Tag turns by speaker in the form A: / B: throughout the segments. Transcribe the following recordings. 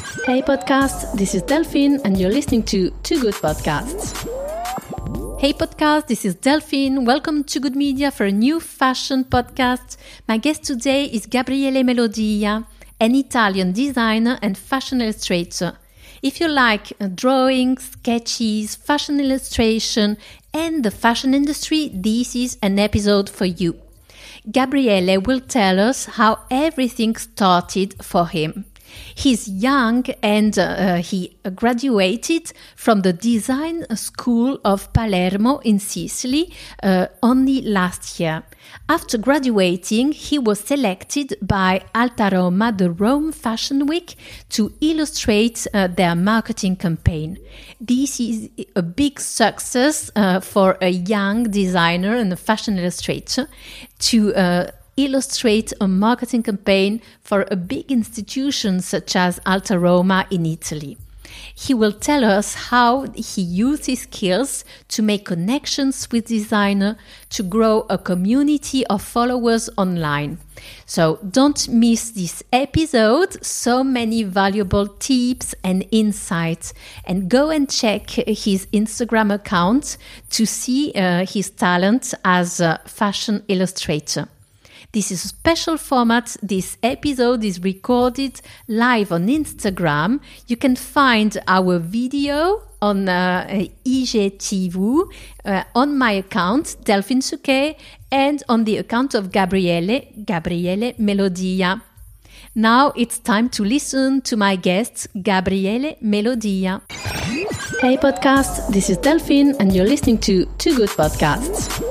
A: Hey podcast, this is Delphine and you're listening to Too Good Podcasts. Hey podcast, this is Delphine. Welcome to Good Media for a new fashion podcast. My guest today is Gabriele Melodia, an Italian designer and fashion illustrator. If you like uh, drawing, sketches, fashion illustration, and the fashion industry, this is an episode for you. Gabriele will tell us how everything started for him. He's young and uh, he graduated from the design school of Palermo in Sicily uh, only last year. After graduating, he was selected by Alta Roma, the Rome Fashion Week, to illustrate uh, their marketing campaign. This is a big success uh, for a young designer and a fashion illustrator to illustrate a marketing campaign for a big institution such as Alta Roma in Italy. He will tell us how he used his skills to make connections with designer to grow a community of followers online. So don't miss this episode. So many valuable tips and insights. And go and check his Instagram account to see uh, his talent as a fashion illustrator. This is a special format. This episode is recorded live on Instagram. You can find our video on uh, IGTV uh, on my account, Delphine Souquet, and on the account of Gabriele, Gabriele Melodia. Now it's time to listen to my guest, Gabriele Melodia. Hey podcast, this is Delphine and you're listening to Too Good Podcasts.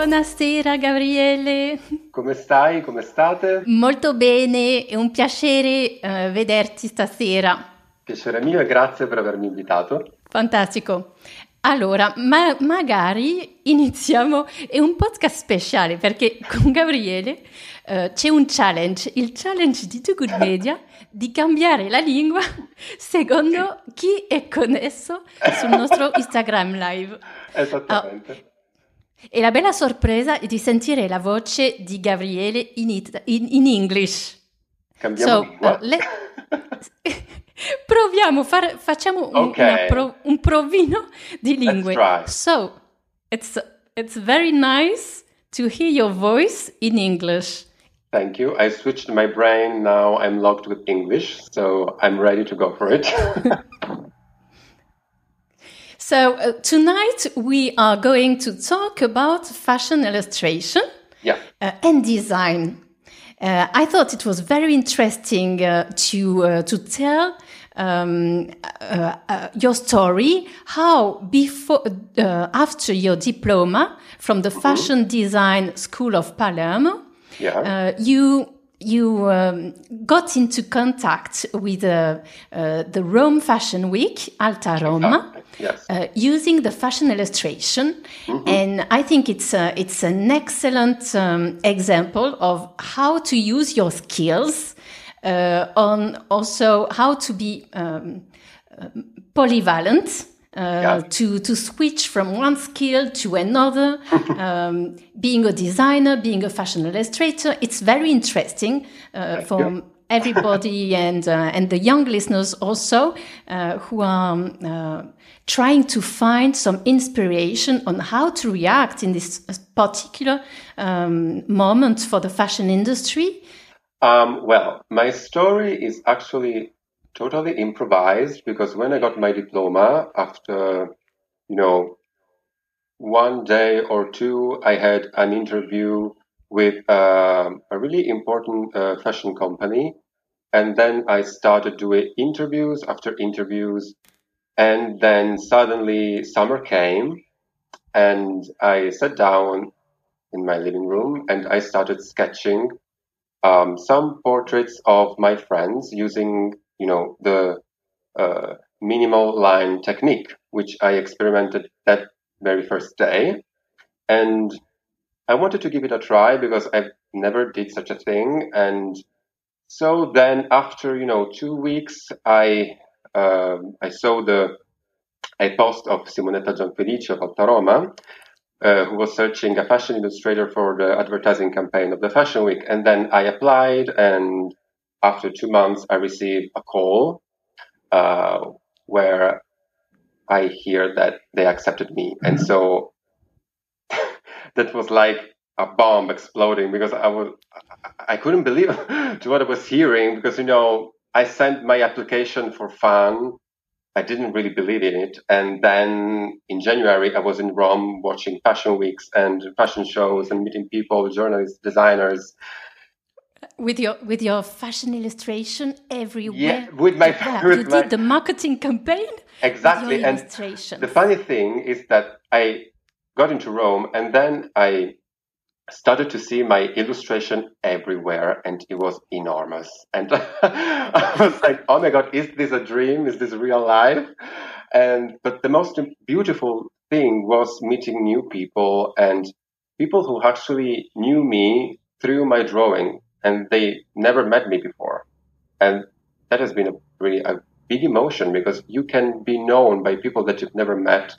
A: Buonasera Gabriele.
B: Come stai? Come state?
A: Molto bene, è un piacere uh, vederti stasera.
B: Piacere mio e grazie per avermi invitato.
A: Fantastico. Allora, ma magari iniziamo, è un podcast speciale perché con Gabriele uh, c'è un challenge, il challenge di Too Good Media di cambiare la lingua secondo chi è connesso sul nostro Instagram live.
B: Esattamente. Uh,
A: e la bella sorpresa è di sentire la voce di Gabriele in, it- in, in English.
B: Cambiamo
A: so,
B: lingua.
A: uh, le- proviamo, far, facciamo un,
B: Okay.
A: pro- un provino di lingue. So, it's, it's very nice to hear your voice in English.
B: Thank you. I switched my brain. Now I'm logged with English, so I'm ready to go for it.
A: So, uh, tonight we are going to talk about fashion illustration.
B: yeah.
A: uh, and design. Uh, I thought it was very interesting uh, to uh, to tell um, uh, your story. How before uh, after your diploma from the Fashion Design School of Palermo,
B: Yeah.
A: you you um, got into contact with uh, uh, the Rome Fashion Week, Alta Roma,
B: Yes.
A: uh, using the fashion illustration, and I think it's a, it's an excellent um, example of how to use your skills uh, on also how to be um, um, polyvalent. Uh,
B: Yeah.
A: to, to switch from one skill to another, um, being a designer, being a fashion illustrator, it's very interesting uh, for everybody and uh, and the young listeners also uh, who are um, uh, trying to find some inspiration on how to react in this particular um, moment for the fashion industry.
B: Um, well, my story is actually totally improvised because when I got my diploma, after, you know, one day or two, I had an interview with um a really important uh, fashion company. And then I started doing interviews after interviews. And then suddenly summer came and I sat down in my living room and I started sketching um, some portraits of my friends using, you know, the uh, minimal line technique, which I experimented that very first day. And I wanted to give it a try because I never did such a thing. And so then after, you know, two weeks, I, um I saw the, a post of Simonetta Gianfelice of Alta Roma, uh, who was searching a fashion illustrator for the advertising campaign of the Fashion Week. And then I applied and after two months, I received a call uh, where I hear that they accepted me. And mm-hmm. so that was like a bomb exploding because I was I couldn't believe to what I was hearing because you know I sent my application for fun. I didn't really believe in it, and then in January I was in Rome watching fashion weeks and fashion shows and meeting people, journalists, designers.
A: With your with your fashion illustration everywhere.
B: Yeah, with my
A: yeah, with you my, did the marketing campaign.
B: Exactly, and the funny thing is that I got into Rome and then I started to see my illustration everywhere and it was enormous. And i was like oh my god is this a dream? Is this real life? And but the most beautiful thing was meeting new people and people who actually knew me through my drawing and they never met me before. And that has been a really a big emotion because you can be known by people that you've never met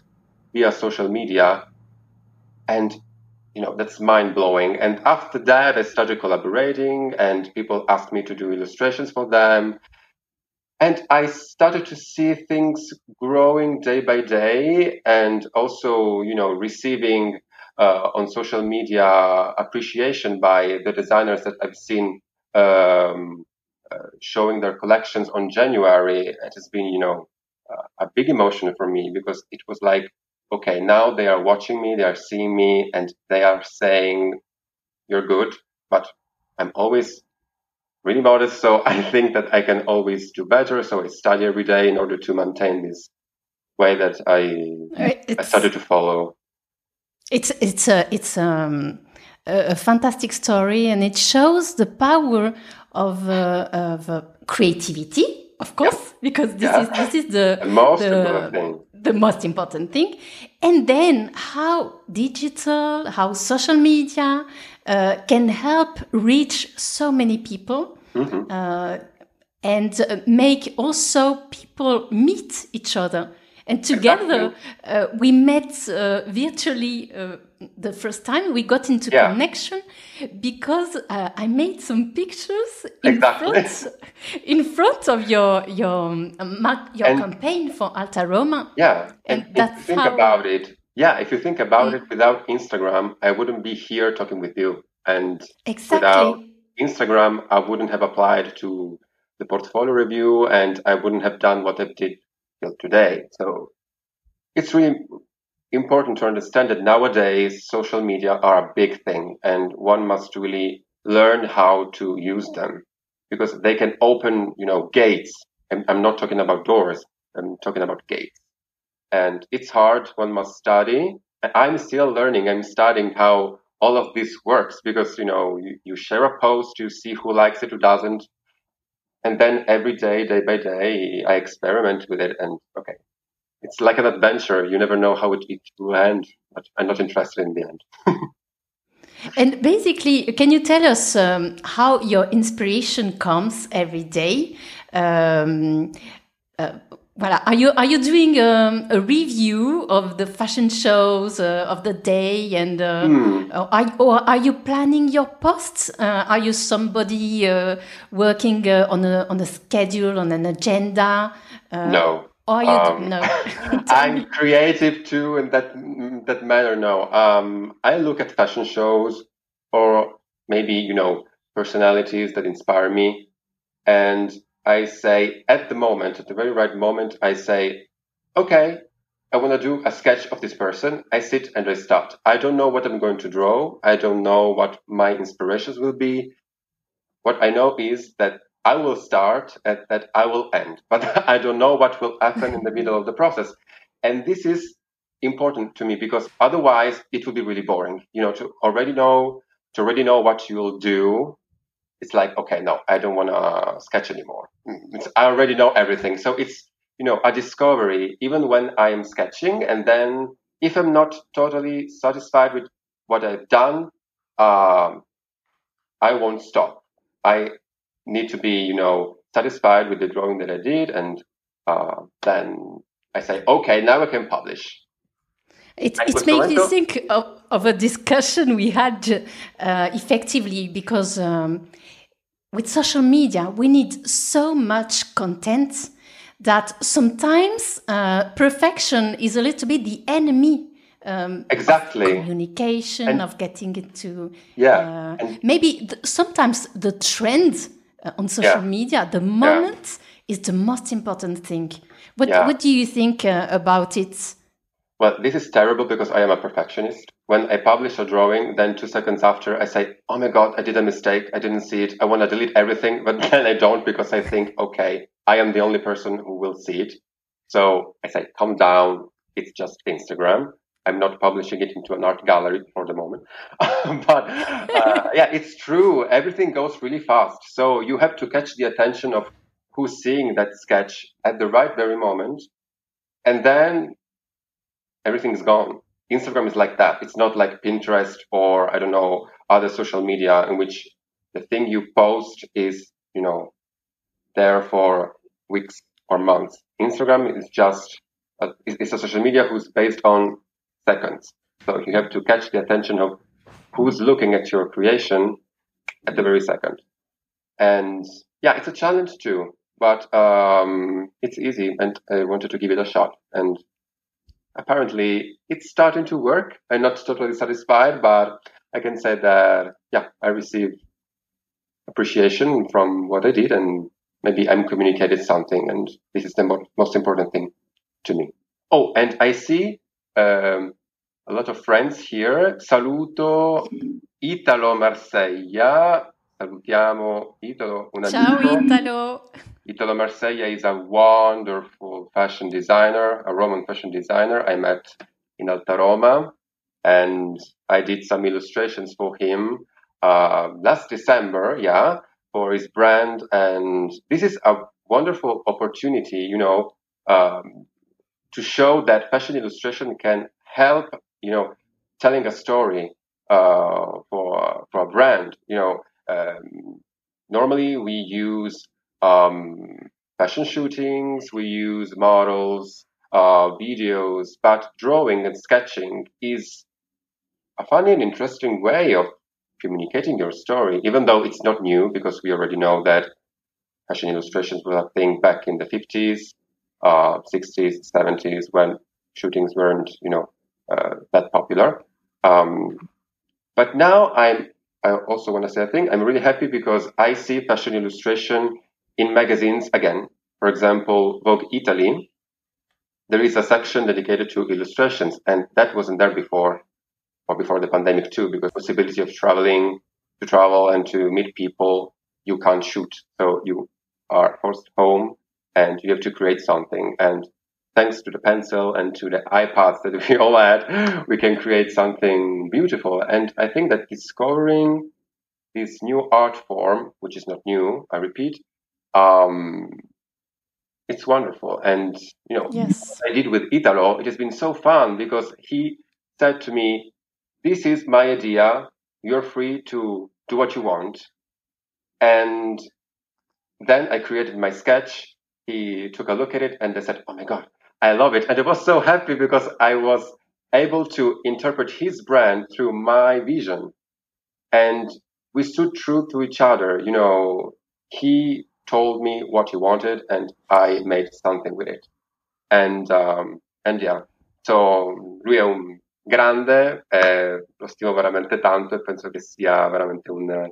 B: via social media. And you know that's mind blowing and after that i started collaborating and people asked me to do illustrations for them. And i started to see things growing day by day and also you know receiving uh, on social media appreciation by the designers that i've seen um, uh, showing their collections on january. It has been you know uh, a big emotion for me because it was like okay, now they are watching me, they are seeing me, and they are saying, you're good, but I'm always really modest. So I think that I can always do better. So I study every day in order to maintain this way that I, I started to follow.
A: It's, it's a, it's, um, a, a fantastic story and it shows the power of, uh, of uh, creativity, of course, yeah. because this yeah. is, this is the,
B: the most the, thing
A: the most important thing. And then how digital, how social media uh, can help reach so many people mm-hmm. uh, and uh, make also people meet each other. And together, exactly. Uh, we met uh, virtually uh, the first time we got into yeah. connection because uh, I made some pictures in exactly. front in front of your your um, your and, campaign for Alta Roma.
B: Yeah, and, and that's if you think how... about it. Yeah, if you think about mm. it, without Instagram, I wouldn't be here talking with you, and
A: exactly.
B: without Instagram, I wouldn't have applied to the portfolio review, and I wouldn't have done what I did till today. So it's really important to understand that nowadays social media are a big thing and one must really learn how to use them because they can open, you know, gates. I'm, I'm not talking about doors. I'm talking about gates. And it's hard. One must study. I'm still learning. I'm studying how all of this works because, you know, you, you share a post, you see who likes it, who doesn't. And then every day, day by day, I experiment with it and okay, it's like an adventure. You never know how it, will end, but I'm not interested in the end.
A: and basically, can you tell us um, how your inspiration comes every day? Um, uh, voilà. Are you are you doing um, a review of the fashion shows uh, of the day, and uh, hmm. are, or are you planning your posts? Uh, are you somebody uh, working uh, on a on a schedule on an agenda?
B: no,
A: Oh, you um, no.
B: I'm creative too in that that manner. No, um, I look at fashion shows or maybe you know personalities that inspire me, and I say at the moment, at the very right moment, I say, okay, I want to do a sketch of this person. I sit and I start. I don't know what I'm going to draw. I don't know what my inspirations will be. What I know is that I will start and that I will end, but I don't know what will happen in the middle of the process. And this is important to me because otherwise it will be really boring. You know, to already know, to already know what you'll do. It's like, okay, no, I don't want to sketch anymore. It's, I already know everything. So it's, you know, a discovery, even when I am sketching. And then if I'm not totally satisfied with what I've done, um, I won't stop. I need to be, you know, satisfied with the drawing that I did, and uh, then I say, okay, now I can publish.
A: It, it makes me think of, of, a discussion we had uh, effectively because um, with social media, we need so much content that sometimes uh, perfection is a little bit the enemy.
B: Um, exactly.
A: communication and, of getting into
B: yeah.
A: Uh, maybe th- sometimes the trend uh, on social yeah. media, the moment yeah. is the most important thing. What yeah. What do you think uh, about it?
B: Well, this is terrible because I am a perfectionist. When I publish a drawing, then two seconds after, I say, "Oh my god, I did a mistake. I didn't see it. I want to delete everything," but then I don't because I think, "Okay, I am the only person who will see it." So I say, "Calm down. It's just Instagram." I'm not publishing it into an art gallery for the moment. but uh, yeah, it's true. Everything goes really fast. So you have to catch the attention of who's seeing that sketch at the right very moment. And then everything's gone. Instagram is like that. It's not like Pinterest or I don't know, other social media in which the thing you post is, you know, there for weeks or months. Instagram is just, a, it's a social media who's based on seconds. So you have to catch the attention of who's looking at your creation at the very second. And yeah, it's a challenge too, but um, it's easy, and I wanted to give it a shot. And apparently, it's starting to work. I'm not totally satisfied, but I can say that yeah, I received appreciation from what I did, and maybe I'm communicated something, and this is the mo- most important thing to me. Oh, and I see um, a lot of friends here. Saluto Italo Marseglia. Salutiamo Italo,
A: un Ciao Italo.
B: Italo Marseglia is a wonderful fashion designer, a Roman fashion designer I met in Alta Roma. And I did some illustrations for him uh, last December, yeah, for his brand. And this is a wonderful opportunity, you know, um, to show that fashion illustration can help, you know, telling a story uh, for for a brand. You know, um, normally we use um, fashion shootings, we use models, uh, videos, but drawing and sketching is a funny and interesting way of communicating your story, even though it's not new because we already know that fashion illustrations were a thing back in the 50s, uh, 60s, 70s when shootings weren't, you know, uh, that popular. Um, but now I'm, I also want to say a thing. I'm really happy because I see fashion illustration in magazines again. For example, Vogue Italy. There is a section dedicated to illustrations, and that wasn't there before, or before the pandemic too, because possibility of traveling, to travel and to meet people, you can't shoot. So you are forced home and you have to create something. And thanks to the pencil and to the iPads that we all had, we can create something beautiful. And I think that discovering this new art form, which is not new, I repeat, um, it's wonderful. And, you know,
A: yes.
B: I did with Italo, it has been so fun because he said to me, this is my idea. You're free to do what you want. And then I created my sketch. He took a look at it and they said, Oh my God, I love it. And I was so happy because I was able to interpret his brand through my vision. And we stood true to each other. You know, he told me what he wanted and I made something with it. And, um, and yeah, so lui è un grande, eh, lo stimo veramente tanto e penso che sia veramente un,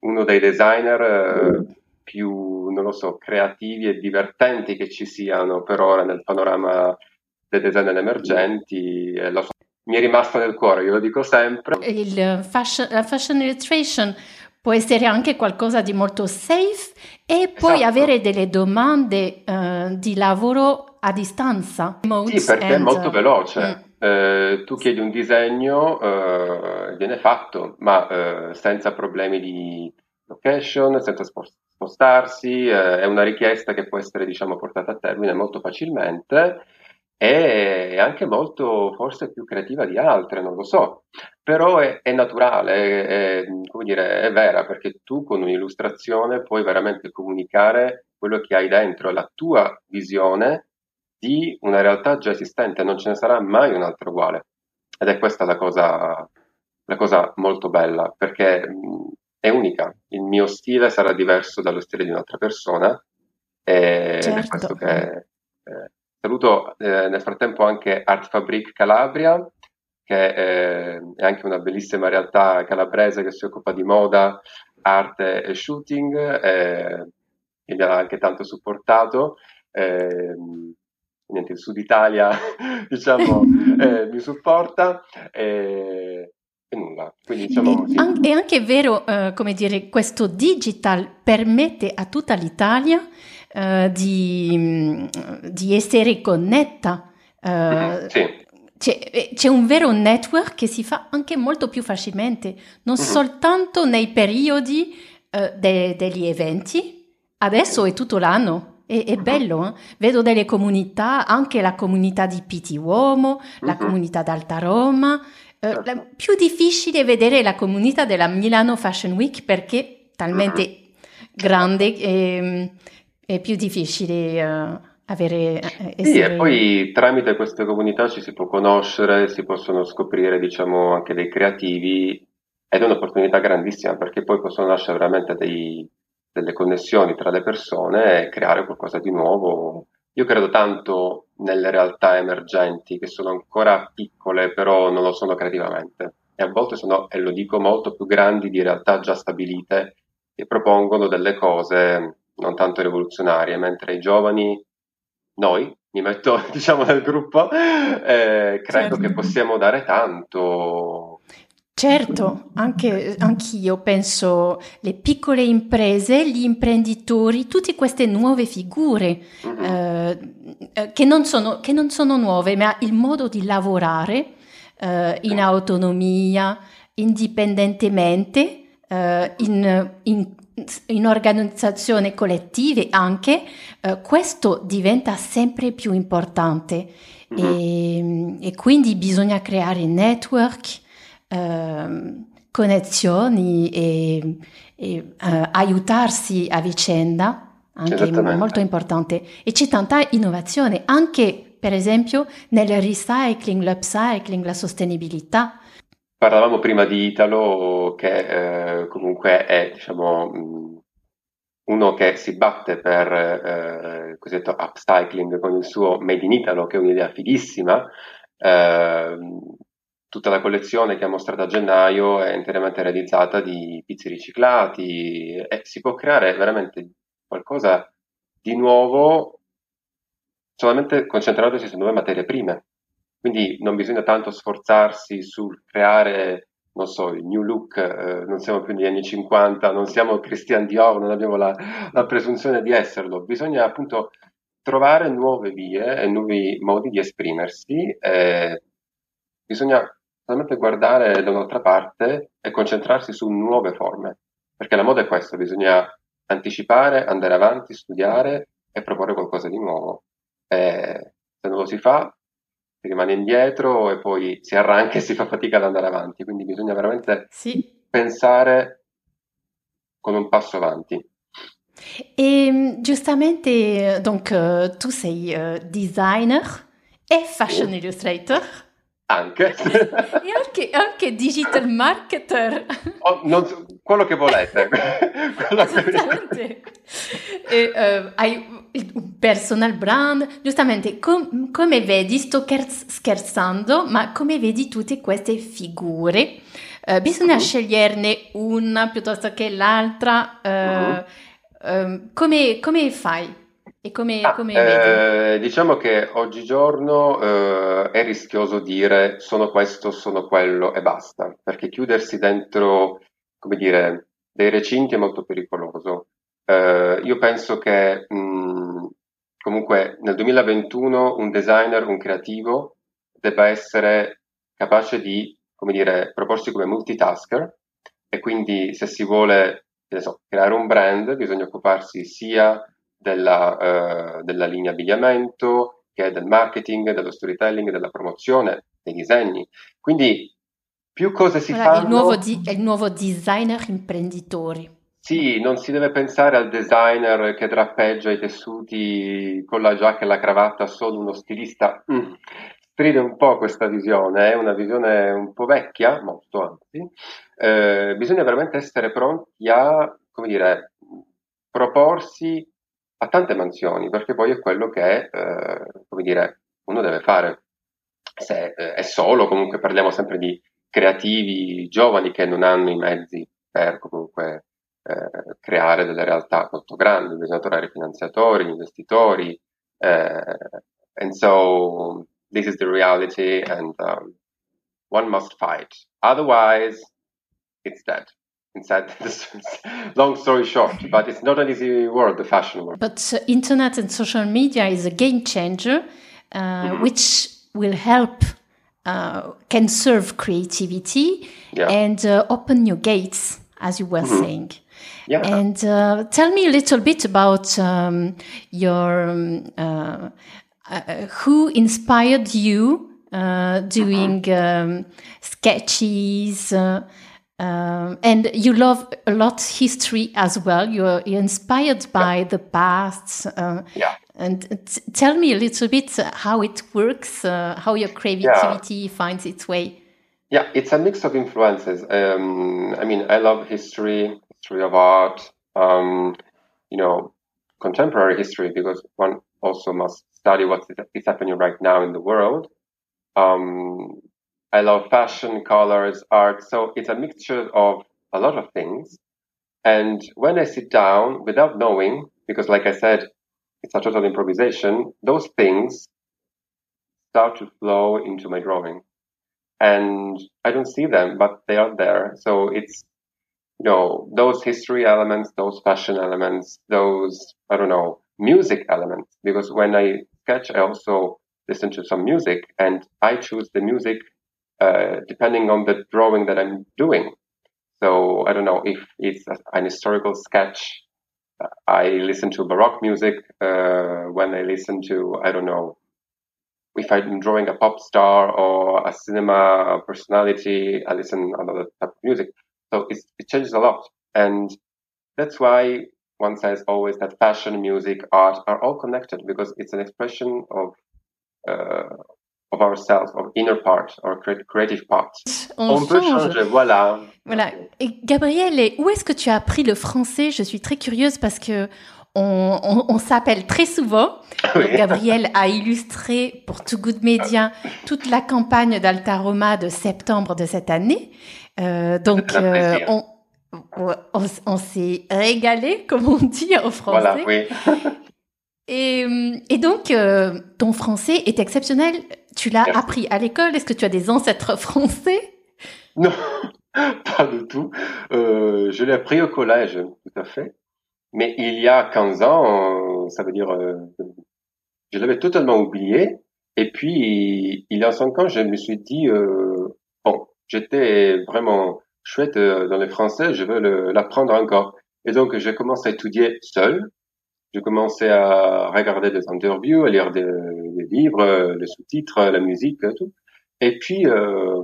B: uno dei designer eh, più, non lo so, creativi e divertenti che ci siano per ora nel panorama dei designer emergenti. La sua... Mi è rimasta nel cuore, io lo dico sempre.
A: Il fashion, la fashion illustration può essere anche qualcosa di molto safe e poi esatto. avere delle domande uh, di lavoro a distanza.
B: Sì, perché è molto veloce. Mm. Eh, tu chiedi un disegno, eh, viene fatto, ma eh, senza problemi di location, senza spostarsi, eh, è una richiesta che può essere diciamo, portata a termine molto facilmente e anche molto forse più creativa di altre, non lo so, però è, è naturale, è, è, come dire, è vera perché tu con un'illustrazione puoi veramente comunicare quello che hai dentro, la tua visione di una realtà già esistente, non ce ne sarà mai un'altra uguale. Ed è questa la cosa, la cosa molto bella, perché è unica. Il mio stile sarà diverso dallo stile di un'altra persona. Ed certo. è questo che eh, saluto eh, nel frattempo anche Art Fabric Calabria, che è, è anche una bellissima realtà calabrese che si occupa di moda, arte e shooting, e, e mi ha anche tanto supportato. E, niente, il Sud Italia, diciamo, eh, mi supporta. E, e nulla. Quindi, diciamo,
A: sì. È anche vero, uh, come dire, questo digital permette a tutta l'Italia uh, di, di, essere connetta. Uh, mm-hmm, sì. C'è, c'è, un vero network che si fa anche molto più facilmente, non mm-hmm. soltanto nei periodi de, degli eventi, adesso è tutto l'anno. È, è bello, eh? vedo delle comunità, anche la comunità di Piti Uomo, la mm-hmm. comunità d'Alta Roma, eh, la più difficile vedere la comunità della Milano Fashion Week perché è talmente mm-hmm. grande e è più difficile uh, avere...
B: Essere... Sì, e poi tramite queste comunità ci si può conoscere, si possono scoprire, diciamo, anche dei creativi ed è un'opportunità grandissima perché poi possono nascere veramente dei, delle connessioni tra le persone e creare qualcosa di nuovo io credo tanto nelle realtà emergenti che sono ancora piccole, però non lo sono creativamente. E a volte sono, e lo dico, molto più grandi di realtà già stabilite che propongono delle cose non tanto rivoluzionarie, mentre i giovani, noi, mi metto diciamo nel gruppo, eh, credo certo. che possiamo dare tanto
A: Certo, anche anch'io penso le piccole imprese, gli imprenditori, tutte queste nuove figure uh-huh. eh, che, non sono, che, non sono, nuove, ma il modo di lavorare eh, in autonomia, indipendentemente, eh, in, in, in, organizzazioni collettive anche, eh, questo diventa sempre più importante uh-huh. e, e quindi bisogna creare network eh, connessioni e, e eh, aiutarsi a vicenda, anche molto importante. E c'è tanta innovazione, anche per esempio nel recycling, l'upcycling, la sostenibilità.
B: Parlavamo prima di Italo, che eh, comunque è, diciamo, uno che si batte per eh, il cosiddetto upcycling con il suo Made in Italo, che è un'idea fighissima. Eh, tutta la collezione che ha mostrato a gennaio è interamente realizzata di pizzi riciclati e si può creare veramente qualcosa di nuovo solamente concentrandosi su nuove materie prime. Quindi non bisogna tanto sforzarsi sul creare, non so, il new look, eh, non siamo più negli anni 50, non siamo Christian Dior, non abbiamo la, la presunzione di esserlo. Bisogna appunto trovare nuove vie e nuovi modi di esprimersi. Eh, bisogna solamente guardare da un'altra parte e concentrarsi su nuove forme, perché la moda è questo, bisogna anticipare, andare avanti, studiare e proporre qualcosa di nuovo. E se non lo si fa, si rimane indietro e poi si arranca e si fa fatica ad andare avanti, quindi bisogna veramente sì. pensare con un passo avanti.
A: E giustamente, donc, tu sei uh, designer e fashion illustrator.
B: Anche.
A: e anche, anche, digital marketer.
B: Oh, non, quello che volete.
A: quello Esattamente. e, uh, hai un personal brand. Giustamente, com- come vedi, sto scherzando, ma come vedi tutte queste figure, uh, bisogna uh-huh. sceglierne una piuttosto che l'altra. Uh, uh-huh. come, come fai? E come, ah, come
B: eh, diciamo che oggigiorno eh, è rischioso dire sono questo, sono quello e basta, perché chiudersi dentro, come dire, dei recinti è molto pericoloso. Eh, io penso che mh, comunque nel 2021 un designer, un creativo, debba essere capace di, come dire, proporsi come multitasker e quindi se si vuole so, creare un brand bisogna occuparsi sia della, eh, della linea abbigliamento, che è del marketing, dello storytelling, della promozione, dei disegni. Quindi più cose si allora, fanno...
A: Il nuovo, di, il nuovo designer imprenditore.
B: Sì, non si deve pensare al designer che drappeggia i tessuti con la giacca e la cravatta, solo uno stilista. Mm. Stride un po' questa visione, è una visione un po' vecchia, molto anzi, eh, bisogna veramente essere pronti a, come dire, proporsi a tante mansioni, perché poi è quello che, eh, come dire, uno deve fare. Se eh, è solo, comunque parliamo sempre di creativi giovani che non hanno i mezzi per comunque eh, creare delle realtà molto grandi, bisogna trovare finanziatori, investitori, eh, and so this is the reality and um, one must fight. Otherwise, it's dead. Instead, long story short, but it's not an easy world, the fashion world.
A: But uh, internet and social media is a game changer, uh, mm-hmm. which will help, uh, can serve creativity yeah. and uh, open new gates, as you were mm-hmm. saying. Yeah. And uh, tell me a little bit about um, your um, uh, who inspired you doing mm-hmm. um, sketches. Um, and you love a lot history as well. You're, you're inspired by yeah. the past. Uh,
B: yeah.
A: And tell me a little bit how it works, uh, how your creativity yeah. finds its way.
B: Yeah, it's a mix of influences. Um, I mean, I love history, history of art, um, you know, contemporary history, because one also must study what is happening right now in the world. Um, I love fashion, colors, art. So it's a mixture of a lot of things. And when I sit down without knowing, because like I said, it's a total improvisation, those things start to flow into my drawing. And I don't see them, but they are there. So it's, you know, those history elements, those fashion elements, those, I don't know, music elements. Because when I sketch, I also listen to some music and I choose the music uh, depending on the drawing that I'm doing. So I don't know if it's an historical sketch. Uh, I listen to Baroque music uh, when I listen to I don't know if I'm drawing a pop star or a cinema personality. I listen another type of music. So it changes a lot, and that's why one says always that fashion, music, art are all connected because it's an expression of uh, of ourselves, of inner part, our creative part.
A: On, On peut changer, voilà. Voilà. Et Gabriel, où est-ce que tu as appris le français? Je suis très curieuse parce que on, on, on s'appelle très souvent. Oui. Gabriel a illustré pour Too Good Media toute la campagne d'Altaroma de septembre de cette année. Euh, donc, euh, on, on, on s'est régalé, comme on dit en français.
B: Voilà, oui.
A: et, et, donc, euh, ton français est exceptionnel. Tu l'as appris à l'école? Est-ce que tu as des ancêtres français?
B: Non, pas du tout. Euh, je l'ai appris au collège, tout à fait. Mais il y a 15 ans, ça veut dire, euh, je l'avais totalement oublié. Et puis, il y a 5 ans, je me suis dit, euh, bon, j'étais vraiment chouette euh, dans le français, je veux l'apprendre encore. Et donc, j'ai commencé à étudier seul. J'ai commencé à regarder des interviews, à lire des, des livres, les sous-titres, la musique, tout. Et puis, euh,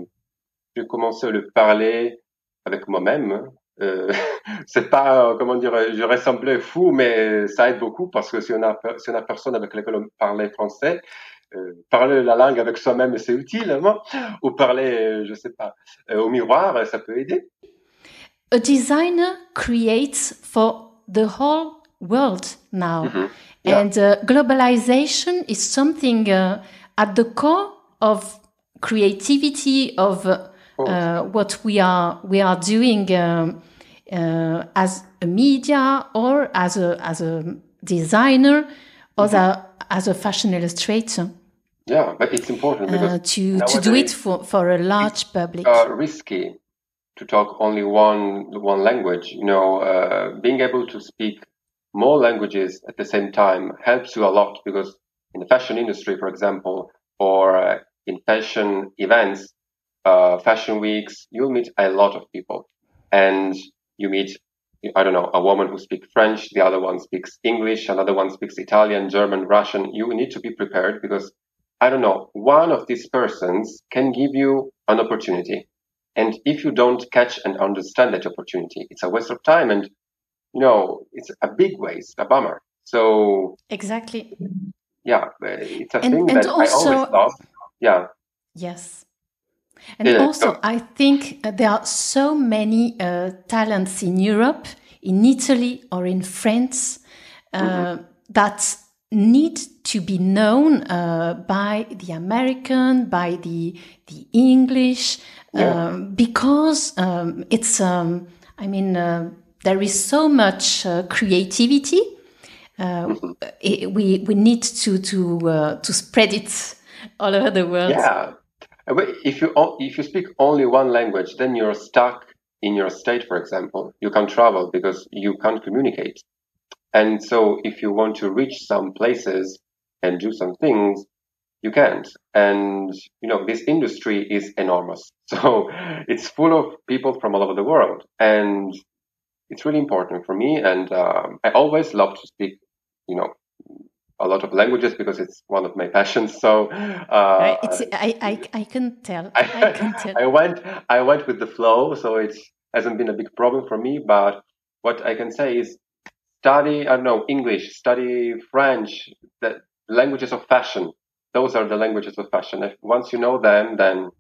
B: j'ai commencé à le parler avec moi-même. Euh, c'est pas, comment dire, je ressemblais fou, mais ça aide beaucoup parce que si on a, si on a personne avec laquelle on parlait français, euh, parler la langue avec soi-même, c'est utile, hein, ou parler, euh, je sais pas, euh, au miroir, ça peut aider.
A: A designer creates for the whole world now. Mm-hmm. Yeah. And uh, globalization is something uh, at the core of creativity of uh, uh what we are we are doing um, uh, as a media or as a as a designer or mm-hmm. as a fashion illustrator.
B: Yeah, but it's important uh,
A: to to do it for, for a large public.
B: risky to talk only one one language. You know, being able to speak more languages at the same time helps you a lot because in the fashion industry, for example, or uh, in fashion events, uh, fashion weeks, you'll meet a lot of people and you meet, I don't know, a woman who speaks French, the other one speaks English, another one speaks Italian, German, Russian. You need to be prepared because I don't know, one of these persons can give you an opportunity. And if you don't catch and understand that opportunity, it's a waste of time and you know, it's a big waste, a bummer. So
A: exactly,
B: yeah, it's a and, thing and that also, I always love. Yeah.
A: Yes. And yeah. also, I think there are so many uh, talents in Europe, in Italy, or in France uh, mm-hmm. that need to be known uh, by the American, by the the English, yeah. um, because um, it's. Um, I mean, uh, there is so much uh, creativity. Uh. It, we we need to to uh, to spread it all over the world.
B: Yeah, if you if you speak only one language, then you're stuck in your state. For example, you can't travel because you can't communicate. And so, if you want to reach some places and do some things, you can't. And you know, this industry is enormous. So it's full of people from all over the world, and it's really important for me. And um, I always love to speak, you know, a lot of languages because it's one of my passions. So uh,
A: it's, I, I, I can tell. I, I, can tell.
B: I went I went with the flow, so it hasn't been a big problem for me. But what I can say is study I don't know English, study French, the languages of fashion. Those are the languages of fashion. If once you know them, then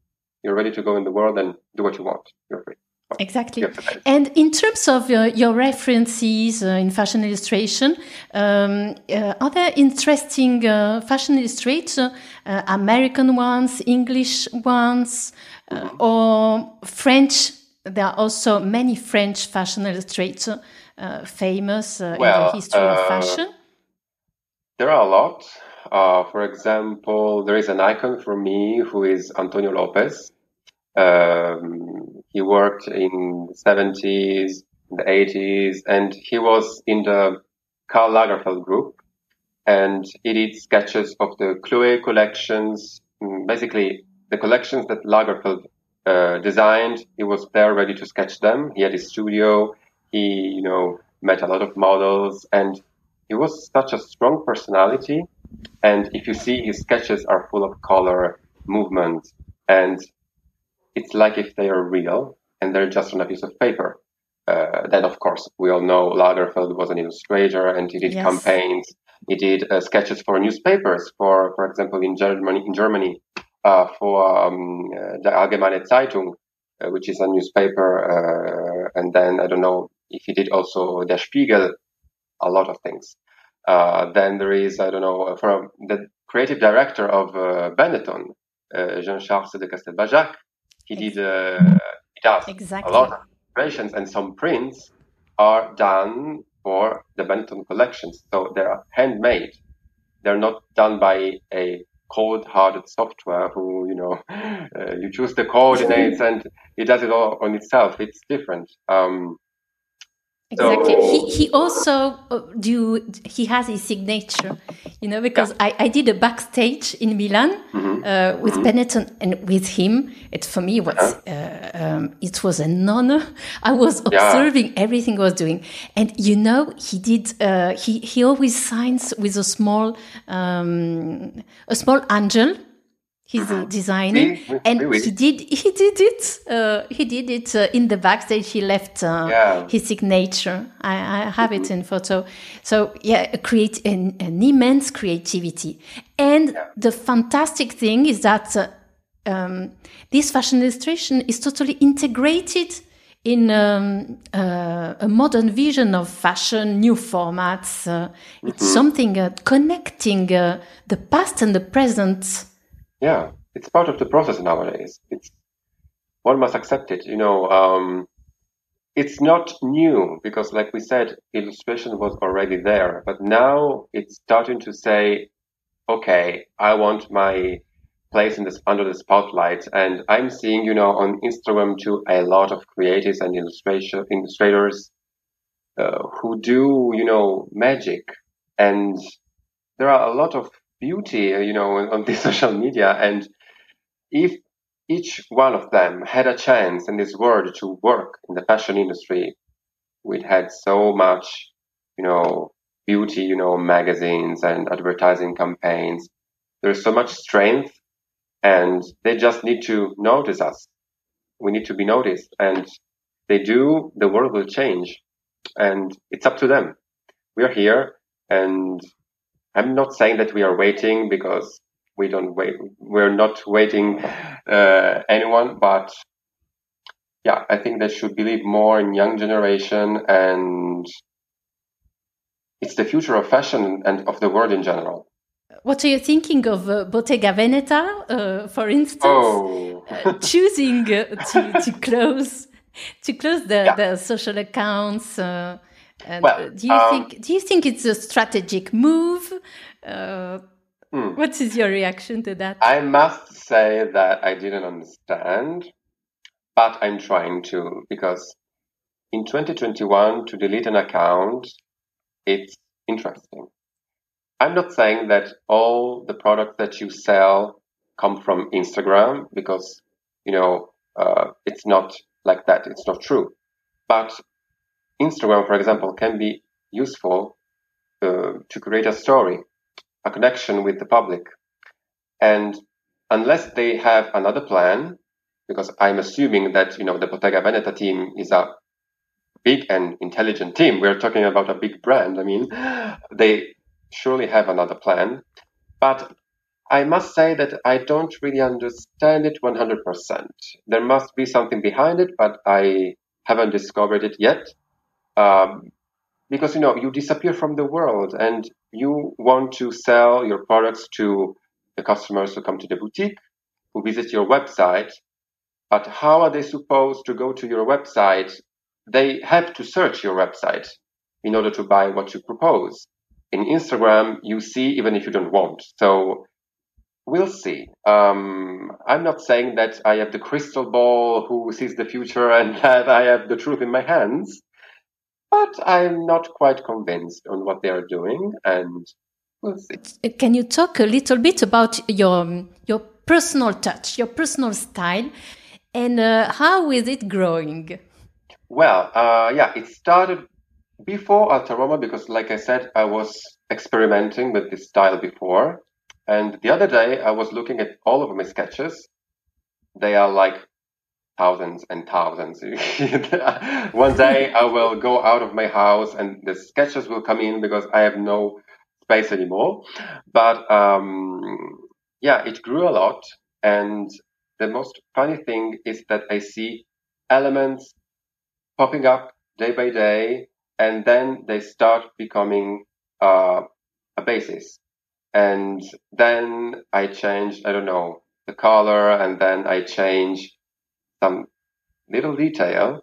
B: you're ready to go in the world and do what you want. You're free.
A: Exactly. And in terms of uh, your references uh, in fashion illustration, um, uh, are there interesting uh, fashion illustrators, uh, American ones, English ones, uh, or French? There are also many French fashion illustrators famous well, in the history of fashion.
B: There are a lot. for example, there is an icon for me who is Antonio Lopez. Um, he worked in the 70s, the 80s, and he was in the Karl Lagerfeld group. And he did sketches of the Chloe collections, mm, basically the collections that Lagerfeld uh, designed. He was there ready to sketch them. He had his studio. He, you know, met a lot of models and he was such a strong personality. And if you see his sketches are full of color, movement, and it's like if they are real and they're just on a piece of paper. Uh, then, of course, we all know Lagerfeld was an illustrator and he did yes. campaigns. He did uh, sketches for newspapers, for, for example, in Germany, in Germany, uh, for um, uh, the Allgemeine Zeitung, uh, which is a newspaper. Uh, and then I don't know if he did also Der Spiegel, a lot of things. then there is, I don't know, for the creative director of Benetton, Jean-Charles de Castelbajac, he did uh, he does exactly. a lot of illustrations and some prints are done for the Benetton collections. So they're handmade. They're not done by a cold-hearted software who, you know, uh, you choose the coordinates and it does it all on itself. It's different. Um,
A: Exactly. So, he he also uh, do he has his signature, you know, because yeah. I, I did a backstage in Milan mm-hmm. uh, with mm-hmm. Benetton and with him. It for me was uh, um, it was an honor. I was observing yeah. everything he was doing, and you know he did. Uh, he he always signs with a small um, a small angel he's a designer and he did he did it uh, he did it uh, in the backstage he left uh, yeah. his signature i, I have mm-hmm. it in photo so yeah create an, an immense creativity and yeah. the fantastic thing is that uh, um, this fashion illustration is totally integrated in um, uh, a modern vision of fashion, new formats. Uh, mm-hmm. It's something connecting the past and the present
B: yeah, it's part of the process nowadays. It's one must accept it. You know, um, it's not new because, like we said, illustration was already there, but now it's starting to say, okay, I want my place in this under the spotlight, and I'm seeing, you know, on Instagram too, a lot of creatives and illustration illustrators uh, who do, you know, magic, and there are a lot of beauty, you know, on this social media. And if each one of them had a chance in this world to work in the fashion industry, we'd had so much, you know, beauty, you know, magazines and advertising campaigns. There's so much strength and they just need to notice us. We need to be noticed and they do, the world will change and it's up to them. We are here and I'm not saying that we are waiting because we don't wait. We're not waiting uh, anyone, but yeah, I think they should believe more in young generation and it's the future of fashion and of the world in general.
A: What are you thinking of uh, Bottega Veneta, uh, for instance,
B: oh.
A: uh, choosing uh, to, to close to close the, yeah. the social accounts? Uh, well, do you um, think do you think it's a strategic move? Uh, hmm. What is your reaction to that?
B: I must say that I didn't understand, but I'm trying to because in 2021 to delete an account, it's interesting. I'm not saying that all the products that you sell come from Instagram because you know uh, it's not like that. It's not true, but Instagram, for example, can be useful uh, to create a story, a connection with the public. And unless they have another plan, because I'm assuming that, you know, the Bottega Veneta team is a big and intelligent team. We're talking about a big brand. I mean, they surely have another plan. But I must say that I don't really understand it 100%. There must be something behind it, but I haven't discovered it yet um, because you know you disappear from the world and you want to sell your products to the customers who come to the boutique who visit your website. But how are they supposed to go to your website? They have to search your website in order to buy what you propose. In instagram you see even if you don't want. So we'll see. Um, i'm not saying that i have the crystal ball who sees the future and that i have the truth in my hands but I'm not quite convinced on what they are doing, and we'll see.
A: Can you talk a little bit about your your personal touch, your personal style, and uh, how is it growing?
B: Well, uh, yeah, it started before Altaroma because, like I said, I was experimenting with this style before. And the other day, I was looking at all of my sketches. They are like thousands and thousands. One day I will go out of my house and the sketches will come in because I have no space anymore. But um, yeah, it grew a lot. And the most funny thing is that I see elements popping up day by day, and then they start becoming uh, a basis. And then I change, I don't know, the color, and then I change some little detail,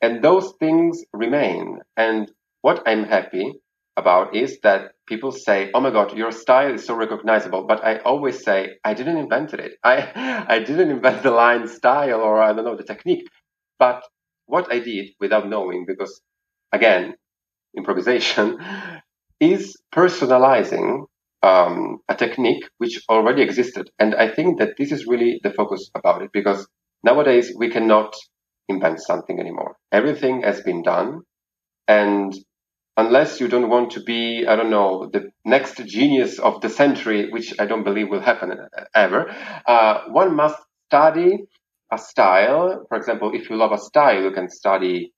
B: and those things remain. And what I'm happy about is that people say, "Oh my God, your style is so recognizable." But I always say, "I didn't invent it. I I didn't invent the line style or I don't know the technique." But what I did without knowing, because again, improvisation, is personalizing um, a technique which already existed. And I think that this is really the focus about it because Nowadays, we cannot invent something anymore. Everything has been done. And unless you don't want to be, I don't know, the next genius of the century, which I don't believe will happen ever, uh, one must study a style. For example, if you love a style, you can study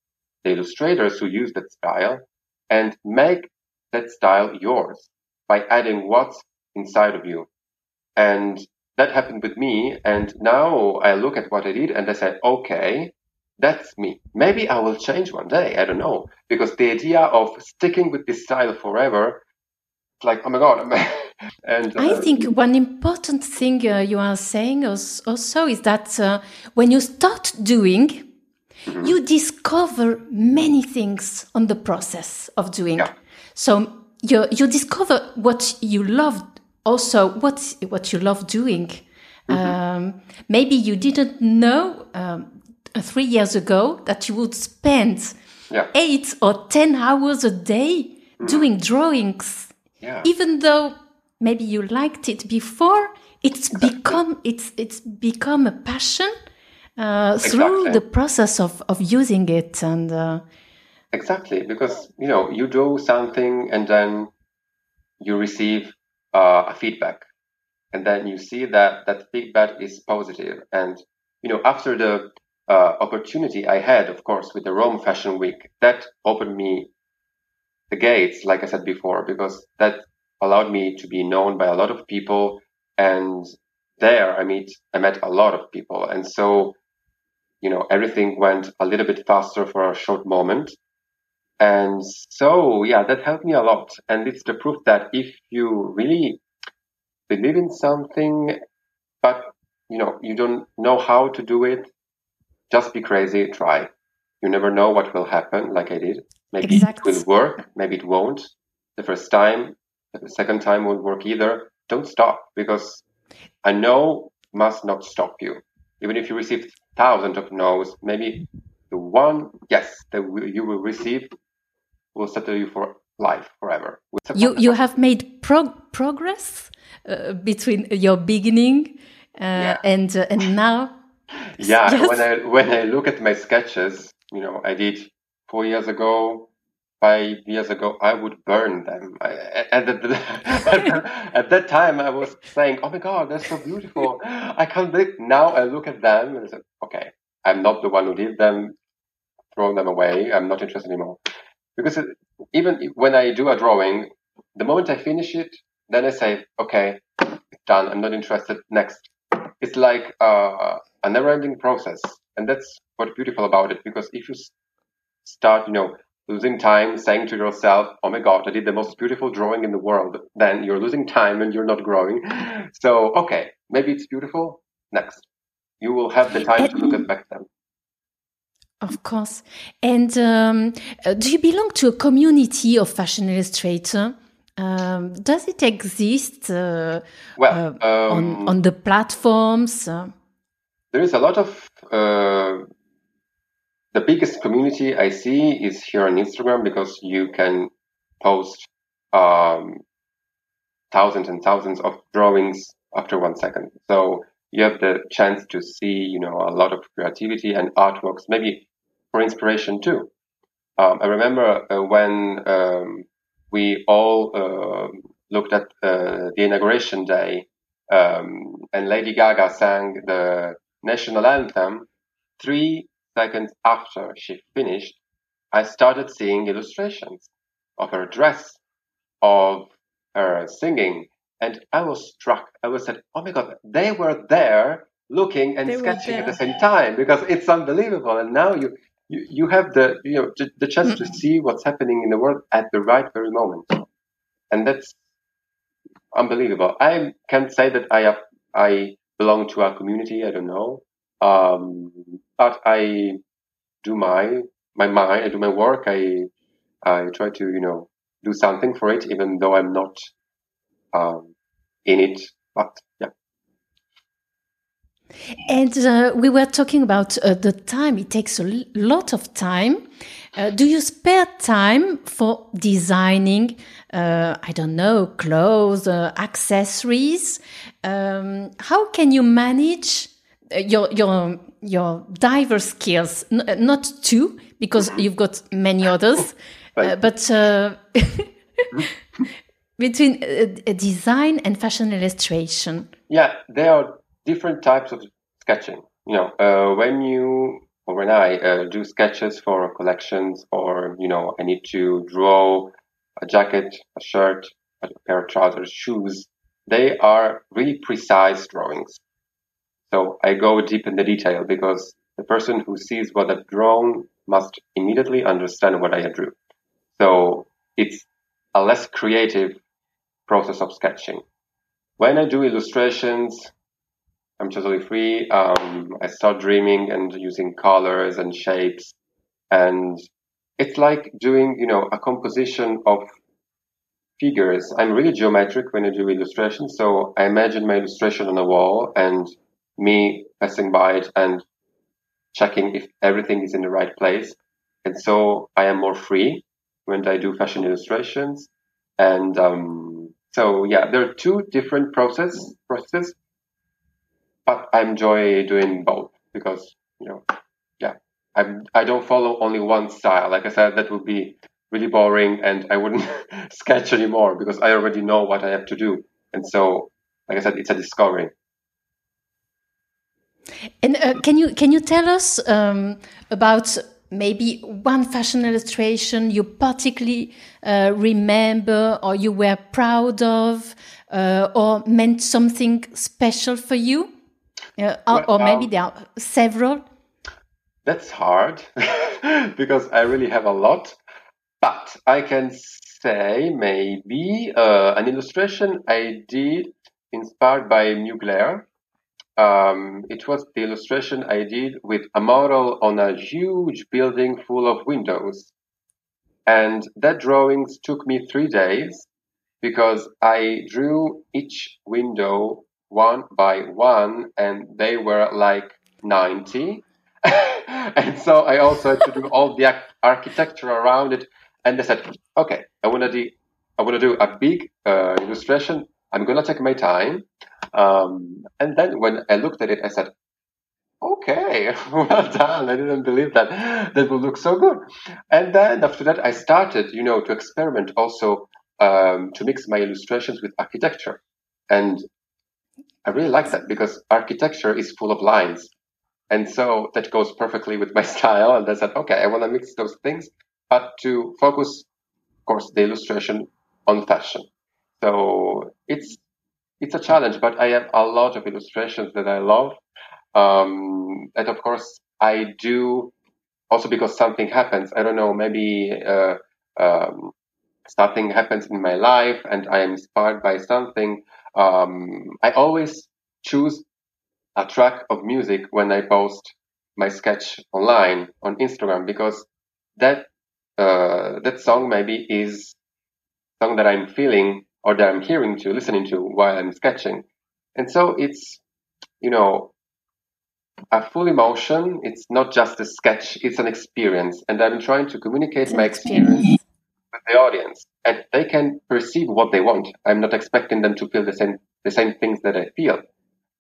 B: the illustrators who use that style and make that style yours by adding what's inside of you. And that happened with me. And now I look at what I did and I said, okay, that's me. Maybe I will change one day. I don't know. Because the idea of sticking with this style forever, it's like, oh my God.
A: and uh, I think one important thing uh, you are saying also is that uh, when you start doing, mm-hmm. you discover many things on the process of doing. Yeah. So you, you discover what you love also what what you love doing. Mm-hmm. Um, maybe you didn't know um, three years ago that you would spend yeah. eight or ten hours a day mm-hmm. doing drawings, yeah. even though maybe you liked it before. It's exactly. become it's it's become a passion uh, exactly. through the process of of using it and. Uh,
B: exactly, because you know you do something and then you receive uh, a feedback, and then you see that that feedback is positive. And you know, after the uh, opportunity I had, of course, with the Rome Fashion Week, that opened me the gates, like I said before, because that allowed me to be known by a lot of people. and there I meet I met a lot of people, and so you know everything went a little bit faster for a short moment, and so yeah, that helped me a lot, and it's the proof that if you really believe in something, but you know you don't know how to do it, just be crazy, try. You never know what will happen, like I did. Maybe exactly. it will work, maybe it won't. The first time, the second time won't work either. Don't stop because a no must not stop you. Even if you receive thousands of no's, maybe the one yes that you will receive will settle you for life forever.
A: You you have made prog progress uh, between your beginning uh, yeah. and uh, and now.
B: Yeah, yes. when I when I look at my sketches, you know, I did four years ago, five years ago, I would burn them. I, at, the, at, that time, I was saying, "Oh my God, they're so beautiful! I can't believe." Now I look at them and I say, "Okay, I'm not the one who did them. Throw them away. I'm not interested anymore." Because it, even when I do a drawing, the moment I finish it, then I say, "Okay, it's done. I'm not interested. Next." It's like uh, a never-ending process, and that's what's beautiful about it. Because if you start, you know, losing time saying to yourself, oh my God, I did the most beautiful drawing in the world, then you're losing time and you're not growing. So, okay, maybe it's beautiful. Next. You will have the time to look at back.
A: Of course. And um, uh, do you belong to a community of fashion illustrator? Um, does it exist uh, well, uh, um, on, on the platforms?
B: There is a lot of uh, the biggest community I see is here on Instagram because you can post um, thousands and thousands of drawings after one second. So you have the chance to see, you know, a lot of creativity and artworks, maybe for inspiration too. Um, I remember uh, when um, we all uh, looked at uh, the inauguration day um, and Lady Gaga sang the national anthem. Three seconds after she finished, I started seeing illustrations of her dress, of her singing, and I was struck. I was said, "Oh my God, they were there looking and they sketching at the same time because it's unbelievable." And now you you, you have the you know the, the chance to see what's happening in the world at the right very moment, and that's unbelievable. I can't say that I have, I belong to our community. I don't know. Um, but I do my my mind, I do my work. I I try to you know do something for it, even though I'm not um, in it. But yeah.
A: And uh, we were talking about uh, the time. It takes a lot of time. Uh, do you spare time for designing? Uh, I don't know, clothes, uh, accessories. Um, how can you manage your your your diverse skills N not two because you've got many others uh, but uh, between uh, design and fashion illustration
B: yeah they are different types of sketching you know uh, when you or when i uh, do sketches for collections or you know i need to draw a jacket a shirt a pair of trousers shoes they are really precise drawings so I go deep in the detail because the person who sees what I've drawn must immediately understand what I drew. So it's a less creative process of sketching. When I do illustrations, I'm totally free. Um, I start dreaming and using colors and shapes. And it's like doing, you know, a composition of figures. I'm really geometric when I do illustrations. So I imagine my illustration on a wall and me passing by it and checking if everything is in the right place. And so I am more free when I do fashion illustrations. And um, so yeah, there are two different process processes, but I enjoy doing both because you know, yeah, I I don't follow only one style. Like I said, that would be really boring, and I wouldn't sketch anymore because I already know what I have to do. And so, like I said, it's a discovery.
A: And uh, can you can you tell us um, about maybe one fashion illustration you particularly uh, remember or you were proud of uh, or meant something special for you? Uh, or, or, maybe um, there are several?
B: That's hard because I really have a lot. But I can say maybe uh, an illustration I did inspired by Mugler. Um, it was the illustration I did with a model on a huge building full of windows. And that drawings took me three days because I drew each window one by one and they were like 90. and so I also had to do all the architecture around it. And I said, okay, I want to do, I want to do a big uh, illustration. I'm going to take my time. Um, and then when I looked at it, I said, okay, well done. I didn't believe that that would look so good. And then after that, I started, you know, to experiment also um, to mix my illustrations with architecture. And I really like that because architecture is full of lines. And so that goes perfectly with my style. And I said, okay, I want to mix those things, but to focus, of course, the illustration on fashion. So it's, it's a challenge, but I have a lot of illustrations that I love. Um, and of course, I do also because something happens. I don't know, maybe, uh, um, something happens in my life and I am inspired by something. Um, I always choose a track of music when I post my sketch online on Instagram because that uh, that song maybe is song that I'm feeling or that I'm hearing to listening to while I'm sketching, and so it's you know a full emotion. It's not just a sketch; it's an experience, and I'm trying to communicate my experience. With the audience, and they can perceive what they want. I'm not expecting them to feel the same the same things that I feel.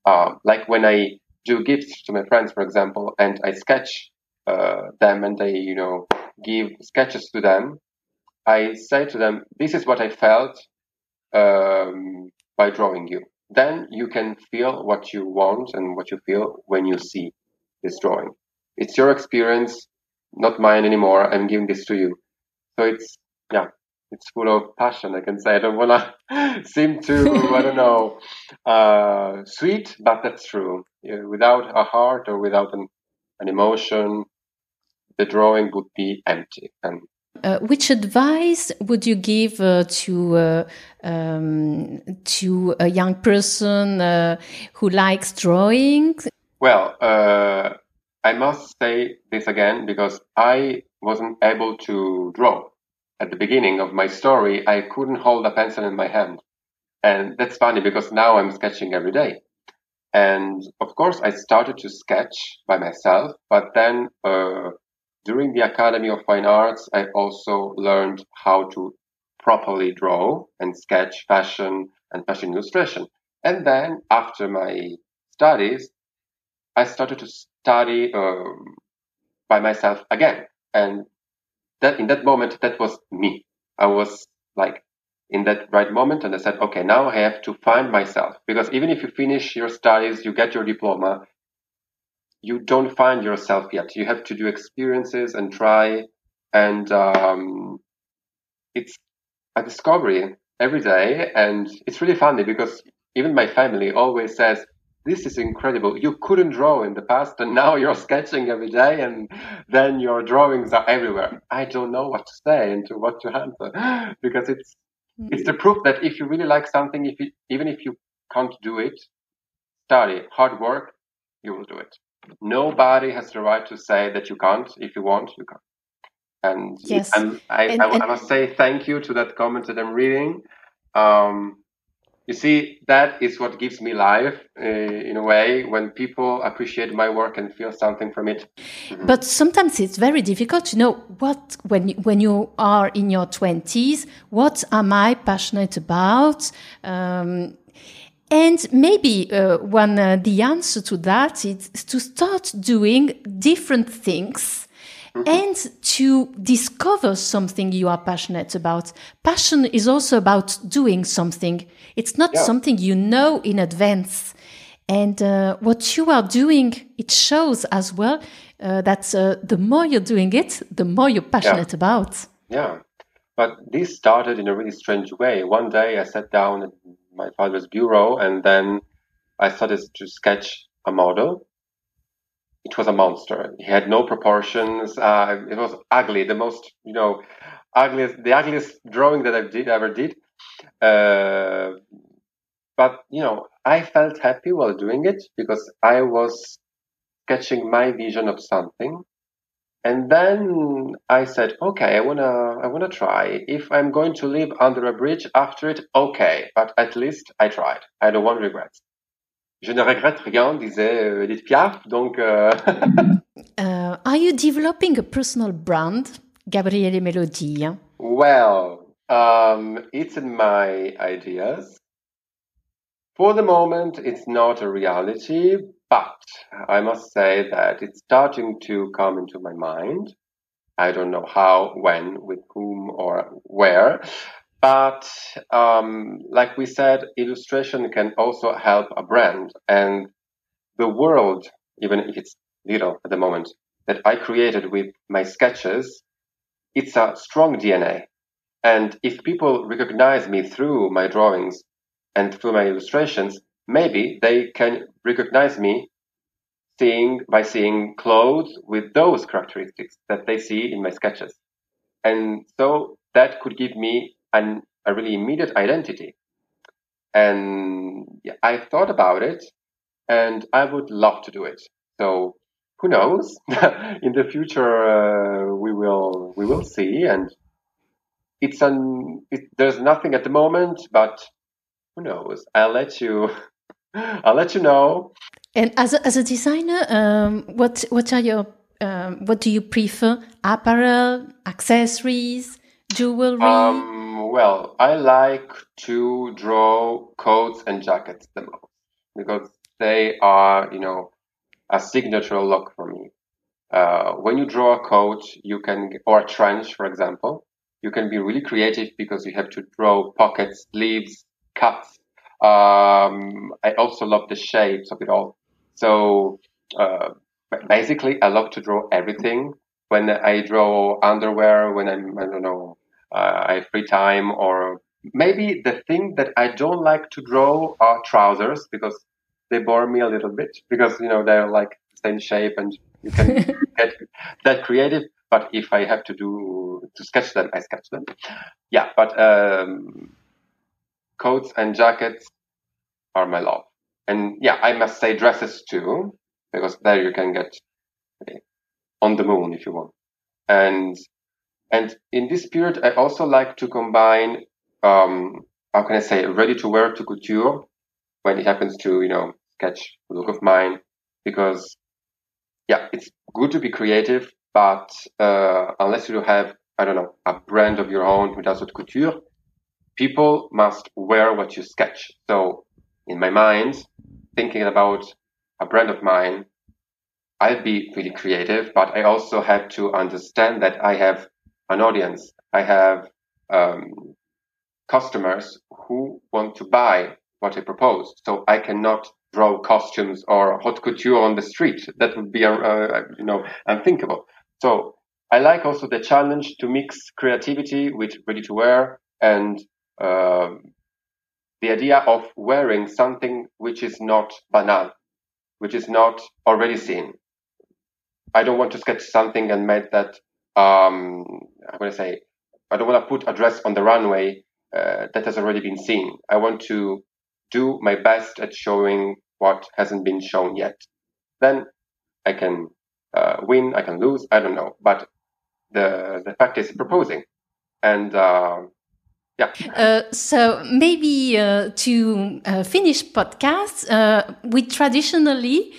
B: Uh, like when I do gifts to my friends, for example, and I sketch uh, them, and I you know, give sketches to them. I say to them, "This is what I felt um, by drawing you." Then you can feel what you want and what you feel when you see this drawing. It's your experience, not mine anymore. I'm giving this to you. So it's yeah, it's full of passion. I can say I don't want to seem too I don't know uh, sweet, but that's true. Yeah, without a heart or without an, an emotion, the drawing would be empty. And
A: uh, which advice would you give uh, to uh, um, to a young person uh, who likes drawing?
B: Well, uh, I must say this again because I wasn't able to draw at the beginning of my story, I couldn't hold a pencil in my hand. And that's funny because now I'm sketching every day. And of course, I started to sketch by myself, but then uh, during the Academy of Fine Arts, I also learned how to properly draw and sketch fashion and fashion illustration. And then after my studies, I started to study um, by myself again. And that in that moment, that was me. I was like in that right moment and I said, okay, now I have to find myself because even if you finish your studies, you get your diploma, you don't find yourself yet. You have to do experiences and try. And, um, it's a discovery every day. And it's really funny because even my family always says, this is incredible. You couldn't draw in the past and now you're sketching every day and then your drawings are everywhere. I don't know what to say and to what to answer because it's, mm. it's the proof that if you really like something, if you, even if you can't do it, study, hard work, you will do it. Nobody has the right to say that you can't. If you want, you can. And, yes. and, I, and, I, I, must say thank you to that comment that I'm reading. Um, you see, that is what gives me life uh, in a way when people appreciate my work and feel something from it.
A: Mm-hmm. But sometimes it's very difficult to know what, when, when you are in your 20s, what am I passionate about? Um, and maybe uh, one, uh, the answer to that is to start doing different things Mm-hmm. and to discover something you are passionate about. Passion is also about doing something. It's not yeah. something you know in advance. And uh, what you are doing, it shows as well uh, that uh, the more you're doing it, the more you're passionate
B: yeah.
A: about.
B: Yeah. But this started in a really strange way. One day I sat down and my father's bureau, and then I started to sketch a model. It was a monster. He had no proportions. Uh, it was ugly. The most, you know, ugliest, the ugliest drawing that I did ever did. Uh, but you know, I felt happy while doing it because I was sketching my vision of something. And then I said, okay, I wanna, I wanna try. If I'm going to live under a bridge after it, okay, but at least I tried. I don't want regrets. Je ne regrette rien, disait euh, Edith Piaf. Donc, euh...
A: uh, are you developing a personal brand, Gabriele Melodia?
B: Well, um, it's in my ideas. For the moment, it's not a reality, but I must say that it's starting to come into my mind. I don't know how, when, with whom, or where. But um, like we said, illustration can also help a brand. And the world, even if it's little at the moment, that I created with my sketches, it's a strong DNA. And if people recognize me through my drawings, and through my illustrations, maybe they can recognize me seeing by seeing clothes with those characteristics that they see in my sketches. And so that could give me an, a really immediate identity. And I thought about it and I would love to do it. So who knows? in the future, uh, we will, we will see. And it's an, it, there's nothing at the moment, but who knows? I'll let you. I'll let you know.
A: And as a, as a designer, um, what what are your um, what do you prefer? Apparel, accessories, jewelry.
B: Um, well, I like to draw coats and jackets the most because they are, you know, a signature look for me. Uh, when you draw a coat, you can, or a trench, for example, you can be really creative because you have to draw pockets, sleeves, cuts. Um, I also love the shapes of it all. So uh, basically, I love to draw everything. When I draw underwear, when I'm, I don't know, I have free time, or maybe the thing that I don't like to draw are trousers because they bore me a little bit because you know they're like the same shape and you can get that creative. But if I have to do to sketch them, I sketch them. Yeah, but um, coats and jackets are my love. And yeah, I must say dresses too, because there you can get on the moon if you want. And and in this period, I also like to combine, um, how can I say, ready to wear to couture when it happens to, you know, sketch a look of mine, because yeah, it's good to be creative, but uh, unless you have, I don't know, a brand of your own who does haute couture, people must wear what you sketch. So in my mind, thinking about a brand of mine, I'd be really creative, but I also have to understand that I have an audience. I have um, customers who want to buy what I propose. So I cannot draw costumes or haute couture on the street. That would be, uh, uh, you know, unthinkable. So I like also the challenge to mix creativity with ready to wear and um, the idea of wearing something which is not banal, which is not already seen. I don't want to sketch something and make that, um, I'm going to say, I don't want to put a dress on the runway uh, that has already been seen. I want to do my best at showing what hasn't been shown yet. Then I can uh, win, I can lose, I don't know. But the the fact is proposing, and uh, yeah.
A: Uh, so maybe uh, to uh, finish podcasts, uh, we traditionally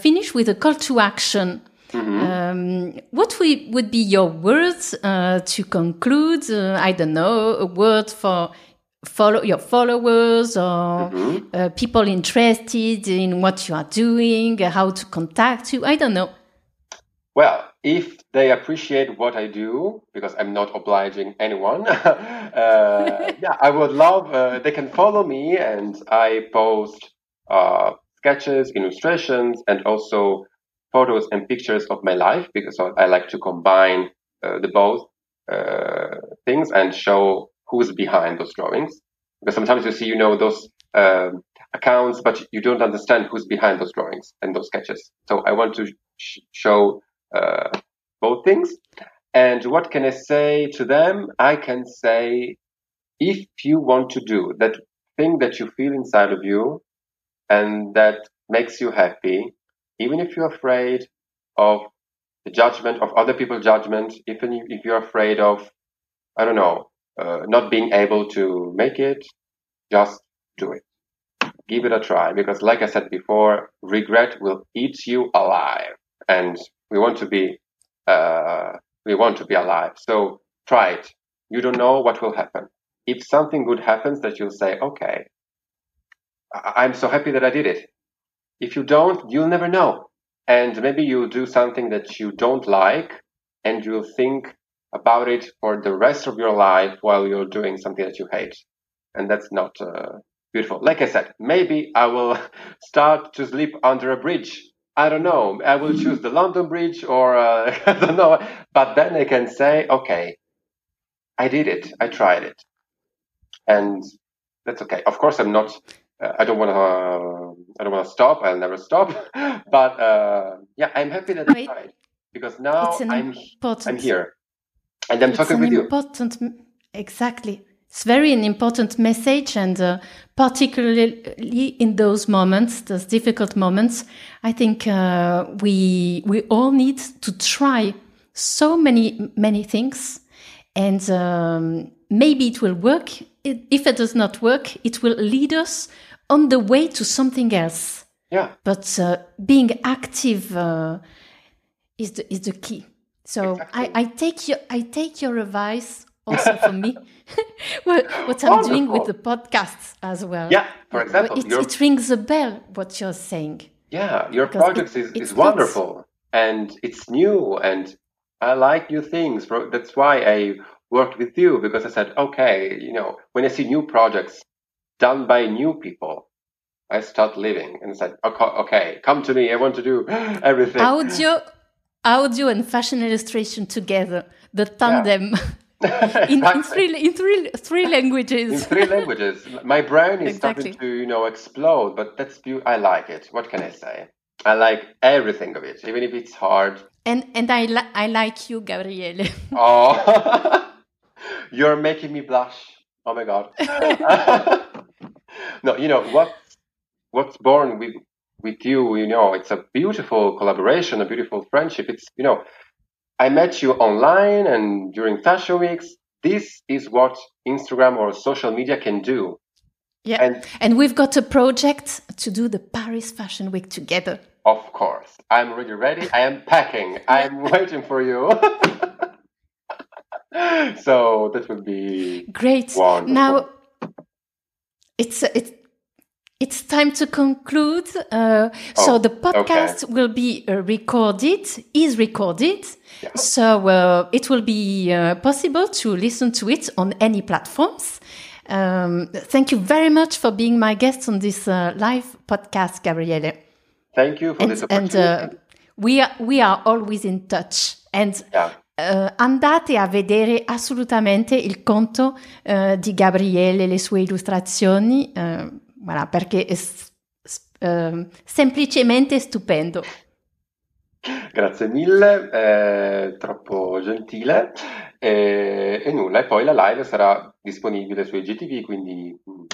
A: finish with a call to action. Mm -hmm. um, what we, would be your words uh, to conclude? I don't know, a word for follow your followers or mm -hmm. people interested in what you are doing, how to contact you. I don't know.
B: Well, if they appreciate what I do, because I'm not obliging anyone, uh, yeah, I would love, uh, they can follow me and I post uh, sketches, illustrations, and also photos and pictures of my life because I like to combine uh, the both uh, things and show who's behind those drawings. because sometimes you see, you know, those um, accounts, but you don't understand who's behind those drawings and those sketches. So I want to sh- show uh, both things. And what can I say to them? I can say, if you want to do that thing that you feel inside of you and that makes you happy, even if you're afraid of the judgment of other people's judgment, even if you're afraid of, I don't know, uh, not being able to make it, just do it. Give it a try because, like I said before, regret will eat you alive, and we want to be, uh, we want to be alive. So try it. You don't know what will happen. If something good happens, that you'll say, "Okay, I- I'm so happy that I did it." If you don't, you'll never know, and maybe you'll do something that you don't like, and you'll think about it for the rest of your life while you're doing something that you hate. And that's not uh, beautiful. Like I said, maybe I will start to sleep under a bridge. I don't know. I will choose the London Bridge or uh, I don't know. But then I can say, okay, I did it. I tried it. And that's okay. Of course, I'm not. I don't want to. Uh, I don't want to stop. I'll never stop. but uh, yeah, I'm happy that I tried because now I'm
A: important.
B: I'm here and I'm talking with you.
A: important, exactly. It's very an important message, and uh, particularly in those moments, those difficult moments, I think uh, we we all need to try so many many things, and um, maybe it will work. It, if it does not work, it will lead us on the way to something else.
B: Yeah,
A: But uh, being active uh, is the is the key. So
B: Exactly.
A: I, I take your I take your advice also for me. what, what I'm doing with the podcasts as well.
B: yeah. For example,
A: it,
B: your
A: it rings a bell what you're saying.
B: yeah your
A: because
B: project
A: it-
B: is, is
A: fits.
B: wonderful and it's new and I like new things. That's why I worked with you because I said, okay, you know, when I see new projects done by new people, I start living and said, okay, okay, come to me. I want to do everything.
A: Audio, audio and fashion illustration together, the tandem in, in
B: Exactly.
A: three in three three
B: in
A: languages.
B: three languages. My brain is
A: Exactly.
B: starting to, you know, explode, but that's beau- I like it. What can I say? I like everything of it, even if it's hard.
A: And and I li- I like you, Gabriele.
B: Oh, you're making me blush. Oh my god. no, you know what? What's born with with you? You know, it's a beautiful collaboration, a beautiful friendship. It's you know, I met you online and during fashion weeks. This is what Instagram or social media can do.
A: Yeah.
B: And
A: And we've got a project to do the Paris Fashion Week together.
B: Of course. I'm already ready. I am packing. I'm waiting for you. so that would be
A: Great.
B: Wonderful.
A: Now it's it's it's time to conclude. Uh, so
B: Oh,
A: the podcast will be uh, recorded, is recorded.
B: Yeah.
A: So uh, it will be uh, possible to listen to it on any platforms. Um, thank you very much for being my guest on this uh, live podcast, Gabriele.
B: thank you for
A: And,
B: this
A: and
B: opportunity.
A: uh, we are we are always in touch. And
B: yeah.
A: Eh, andate a vedere assolutamente il conto eh, di Gabriele, le sue illustrazioni, eh, voilà, perché è s- s- eh, semplicemente stupendo.
B: Grazie mille, è troppo gentile. E, e nulla, e poi la live sarà disponibile su IGTV, quindi mm,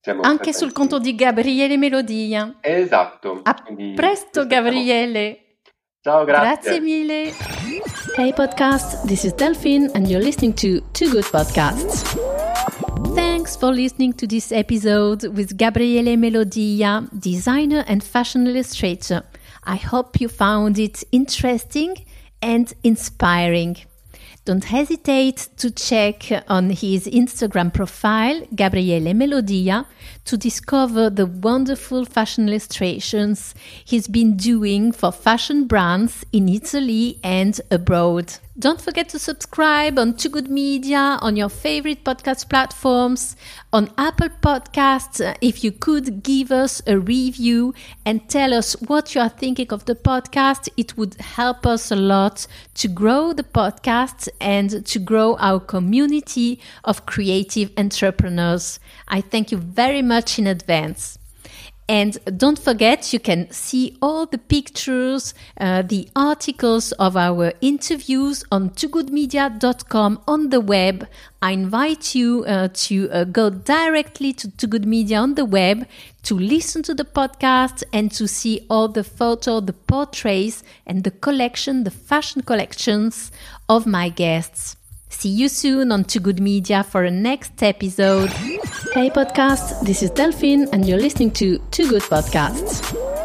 B: siamo
A: Anche sul conto di Gabriele Melodia.
B: Esatto.
A: A
B: quindi
A: presto. Gabriele.
B: Ciao,
A: Grazie
B: grazie.
A: mille.
C: Hey podcast, this is Delphine and you're listening to Too Good Podcasts.
A: Thanks for listening to this episode with Gabriele Melodia, designer and fashion illustrator. I hope you found it interesting and inspiring. Don't hesitate to check on his Instagram profile, Gabriele Melodia, to discover the wonderful fashion illustrations he's been doing for fashion brands in Italy and abroad. Don't forget to subscribe on Too Good Media, on your favorite podcast platforms, on Apple Podcasts. If you could give us a review and tell us what you are thinking of the podcast, it would help us a lot to grow the podcast and to grow our community of creative entrepreneurs. I thank you very much in advance. And don't forget, you can see all the pictures, uh, the articles of our interviews on toogoodmedia.com on the web. I invite you uh, to uh, go directly to Too Good Media on the web to listen to the podcast and to see all the photo, the portraits, and the collection, the fashion collections of my guests. See you soon on Too Good Media for a next episode.
C: Hey podcast, this is Delphine and you're listening to Too Good Podcasts.